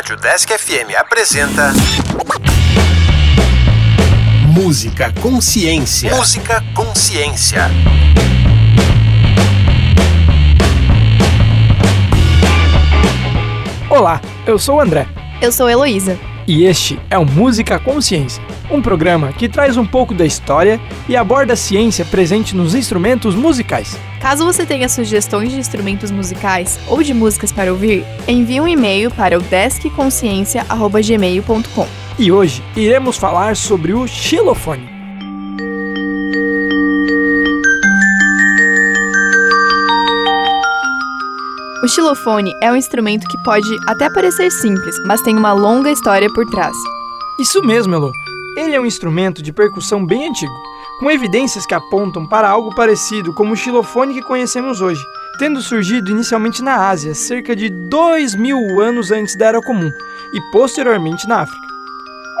Rádio Desk FM apresenta. Música Consciência. Música Consciência. Olá, eu sou o André. Eu sou Heloísa. E este é o Música Consciência, um programa que traz um pouco da história e aborda a ciência presente nos instrumentos musicais. Caso você tenha sugestões de instrumentos musicais ou de músicas para ouvir, envie um e-mail para o deskconsciência.gmail.com. E hoje iremos falar sobre o xilofone. O xilofone é um instrumento que pode até parecer simples, mas tem uma longa história por trás. Isso mesmo, Elo. Ele é um instrumento de percussão bem antigo, com evidências que apontam para algo parecido como o xilofone que conhecemos hoje, tendo surgido inicialmente na Ásia, cerca de 2 mil anos antes da Era Comum, e posteriormente na África.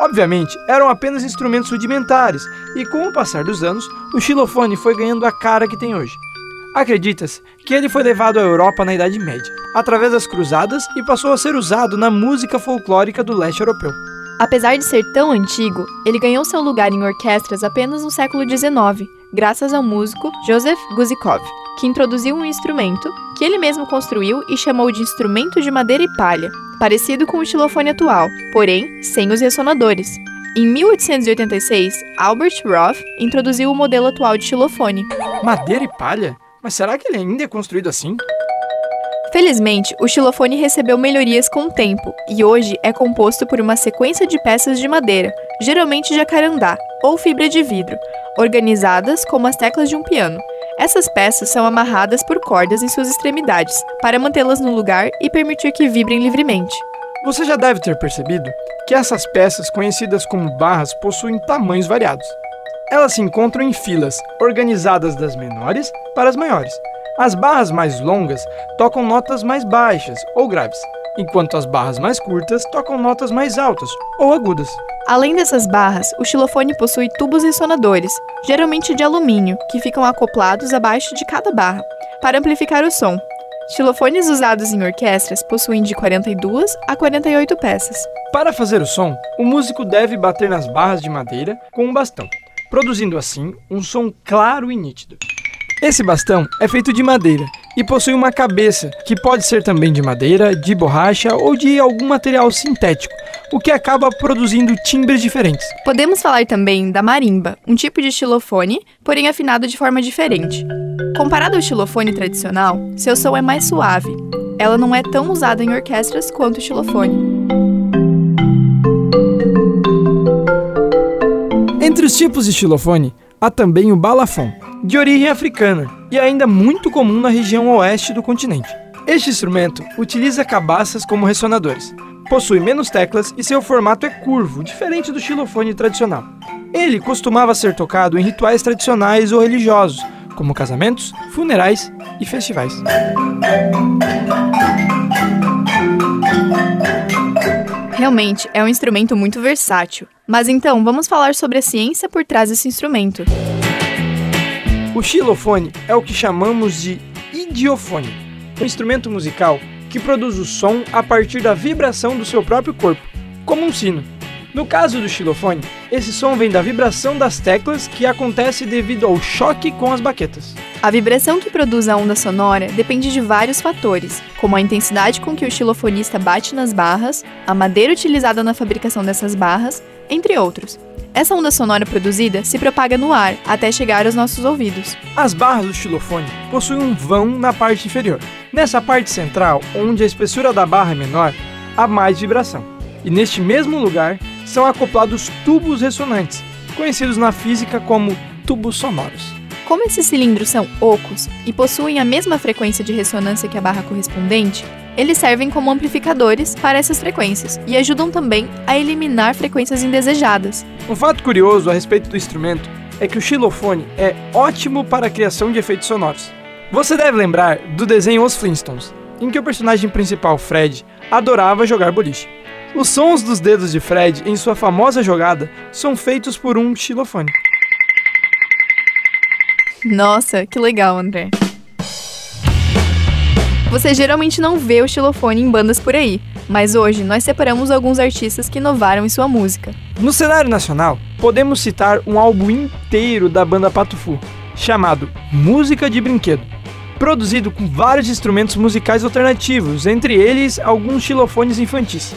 Obviamente, eram apenas instrumentos rudimentares, e com o passar dos anos, o xilofone foi ganhando a cara que tem hoje. Acredita-se que ele foi levado à Europa na Idade Média, através das cruzadas e passou a ser usado na música folclórica do leste europeu. Apesar de ser tão antigo, ele ganhou seu lugar em orquestras apenas no século XIX, graças ao músico Joseph Guzikov, que introduziu um instrumento que ele mesmo construiu e chamou de instrumento de madeira e palha, parecido com o xilofone atual, porém sem os ressonadores. Em 1886, Albert Roth introduziu o modelo atual de xilofone. Madeira e palha? Mas será que ele ainda é construído assim? Felizmente, o xilofone recebeu melhorias com o tempo e hoje é composto por uma sequência de peças de madeira, geralmente jacarandá ou fibra de vidro, organizadas como as teclas de um piano. Essas peças são amarradas por cordas em suas extremidades, para mantê-las no lugar e permitir que vibrem livremente. Você já deve ter percebido que essas peças, conhecidas como barras, possuem tamanhos variados. Elas se encontram em filas, organizadas das menores para as maiores. As barras mais longas tocam notas mais baixas ou graves, enquanto as barras mais curtas tocam notas mais altas ou agudas. Além dessas barras, o xilofone possui tubos ressonadores, geralmente de alumínio, que ficam acoplados abaixo de cada barra, para amplificar o som. Xilofones usados em orquestras possuem de 42 a 48 peças. Para fazer o som, o músico deve bater nas barras de madeira com um bastão produzindo assim um som claro e nítido. Esse bastão é feito de madeira e possui uma cabeça, que pode ser também de madeira, de borracha ou de algum material sintético, o que acaba produzindo timbres diferentes. Podemos falar também da marimba, um tipo de xilofone, porém afinado de forma diferente. Comparado ao xilofone tradicional, seu som é mais suave. Ela não é tão usada em orquestras quanto o xilofone. Entre os tipos de xilofone, há também o balafon, de origem africana e ainda muito comum na região oeste do continente. Este instrumento utiliza cabaças como ressonadores, possui menos teclas e seu formato é curvo, diferente do xilofone tradicional. Ele costumava ser tocado em rituais tradicionais ou religiosos, como casamentos, funerais e festivais. Realmente é um instrumento muito versátil. Mas então, vamos falar sobre a ciência por trás desse instrumento. O xilofone é o que chamamos de idiofone, um instrumento musical que produz o som a partir da vibração do seu próprio corpo, como um sino. No caso do xilofone, esse som vem da vibração das teclas que acontece devido ao choque com as baquetas. A vibração que produz a onda sonora depende de vários fatores, como a intensidade com que o xilofonista bate nas barras, a madeira utilizada na fabricação dessas barras, entre outros. Essa onda sonora produzida se propaga no ar até chegar aos nossos ouvidos. As barras do xilofone possuem um vão na parte inferior. Nessa parte central, onde a espessura da barra é menor, há mais vibração. E neste mesmo lugar são acoplados tubos ressonantes, conhecidos na física como tubos sonoros. Como esses cilindros são ocos e possuem a mesma frequência de ressonância que a barra correspondente, eles servem como amplificadores para essas frequências e ajudam também a eliminar frequências indesejadas. Um fato curioso a respeito do instrumento é que o xilofone é ótimo para a criação de efeitos sonoros. Você deve lembrar do desenho Os Flintstones, em que o personagem principal, Fred, adorava jogar boliche. Os sons dos dedos de Fred em sua famosa jogada são feitos por um xilofone. Nossa, que legal, André. Você geralmente não vê o xilofone em bandas por aí, mas hoje nós separamos alguns artistas que inovaram em sua música. No cenário nacional, podemos citar um álbum inteiro da banda Patufu, chamado Música de Brinquedo, produzido com vários instrumentos musicais alternativos, entre eles alguns xilofones infantis.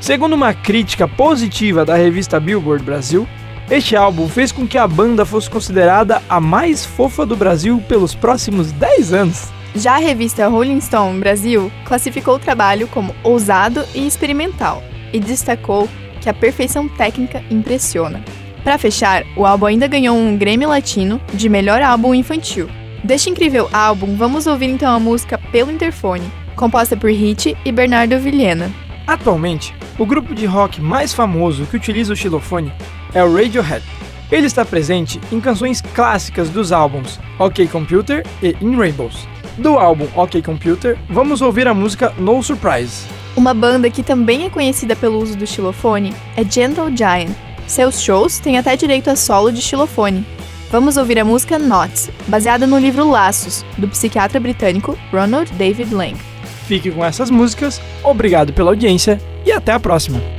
Segundo uma crítica positiva da revista Billboard Brasil, este álbum fez com que a banda fosse considerada a mais fofa do Brasil pelos próximos 10 anos. Já a revista Rolling Stone Brasil classificou o trabalho como ousado e experimental e destacou que a perfeição técnica impressiona. Para fechar, o álbum ainda ganhou um Grammy Latino de melhor álbum infantil. Deste incrível álbum, vamos ouvir então a música Pelo Interfone, composta por Hit e Bernardo Vilhena. Atualmente, o grupo de rock mais famoso que utiliza o xilofone é o Radiohead. Ele está presente em canções clássicas dos álbuns OK Computer e In Rainbows. Do álbum OK Computer, vamos ouvir a música No Surprise. Uma banda que também é conhecida pelo uso do xilofone é Gentle Giant. Seus shows têm até direito a solo de xilofone. Vamos ouvir a música Knots, baseada no livro Laços, do psiquiatra britânico Ronald David Lang. Fique com essas músicas, obrigado pela audiência e até a próxima!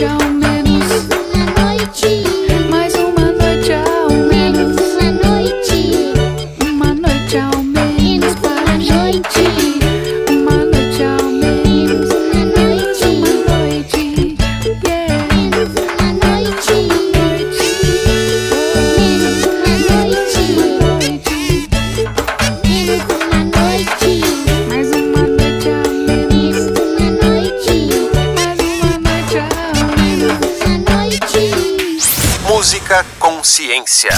Jones. Consciência.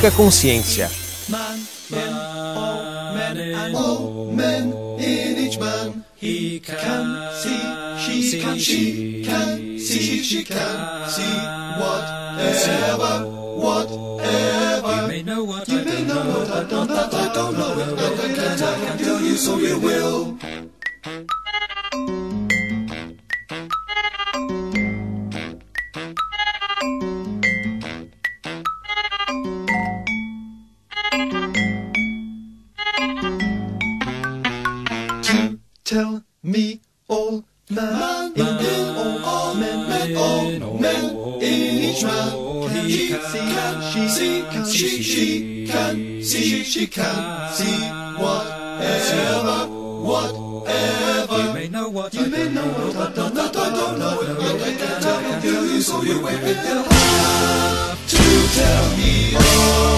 Música Consciência. all men each man. He can see, she can, she can see, she can see. You may know what I don't know, what I don't, know, but I can't, I can tell you, so you will. All in each man. Can he can she see can she see she can see she can see whatever whatever. You may know what you may know what I don't that I don't know, I can't tell you, so you will have to tell me all.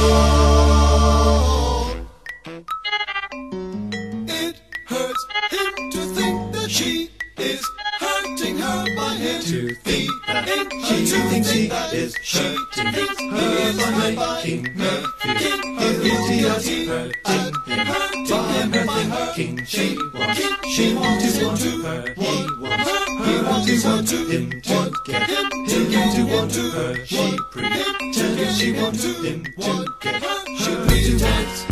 It hurts him to think that she is To think that she. Thinks he is hurting her by making her feel guilty and hurting him by hurting she wants she wants to hurt he wants he wants her to him to get him. To want to hurt she pretends she wants him to get her, she pretends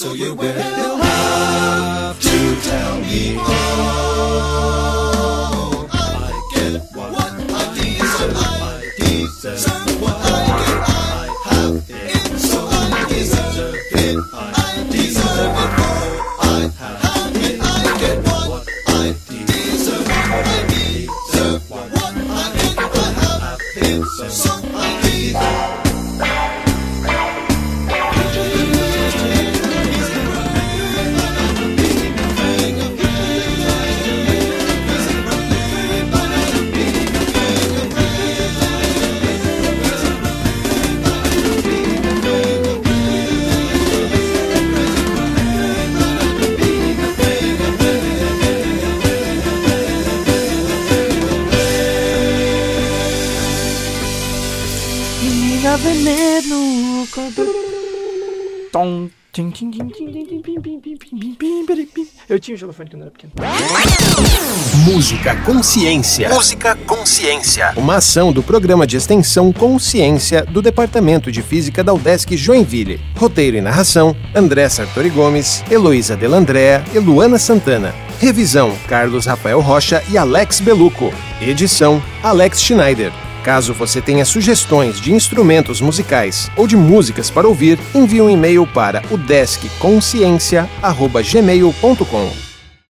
so you will Eu tinha um xilofone quando era pequeno. Música Consciência. Música Consciência. Uma ação do programa de extensão Consciência do Departamento de Física da UDESC Joinville. Roteiro e narração: André Sartori Gomes, Heloísa Delandrea e Luana Santana. Revisão: Carlos Rafael Rocha e Alex Beluco. Edição: Alex Schneider. Caso você tenha sugestões de instrumentos musicais ou de músicas para ouvir, envie um e-mail para o deskconsciência@gmail.com.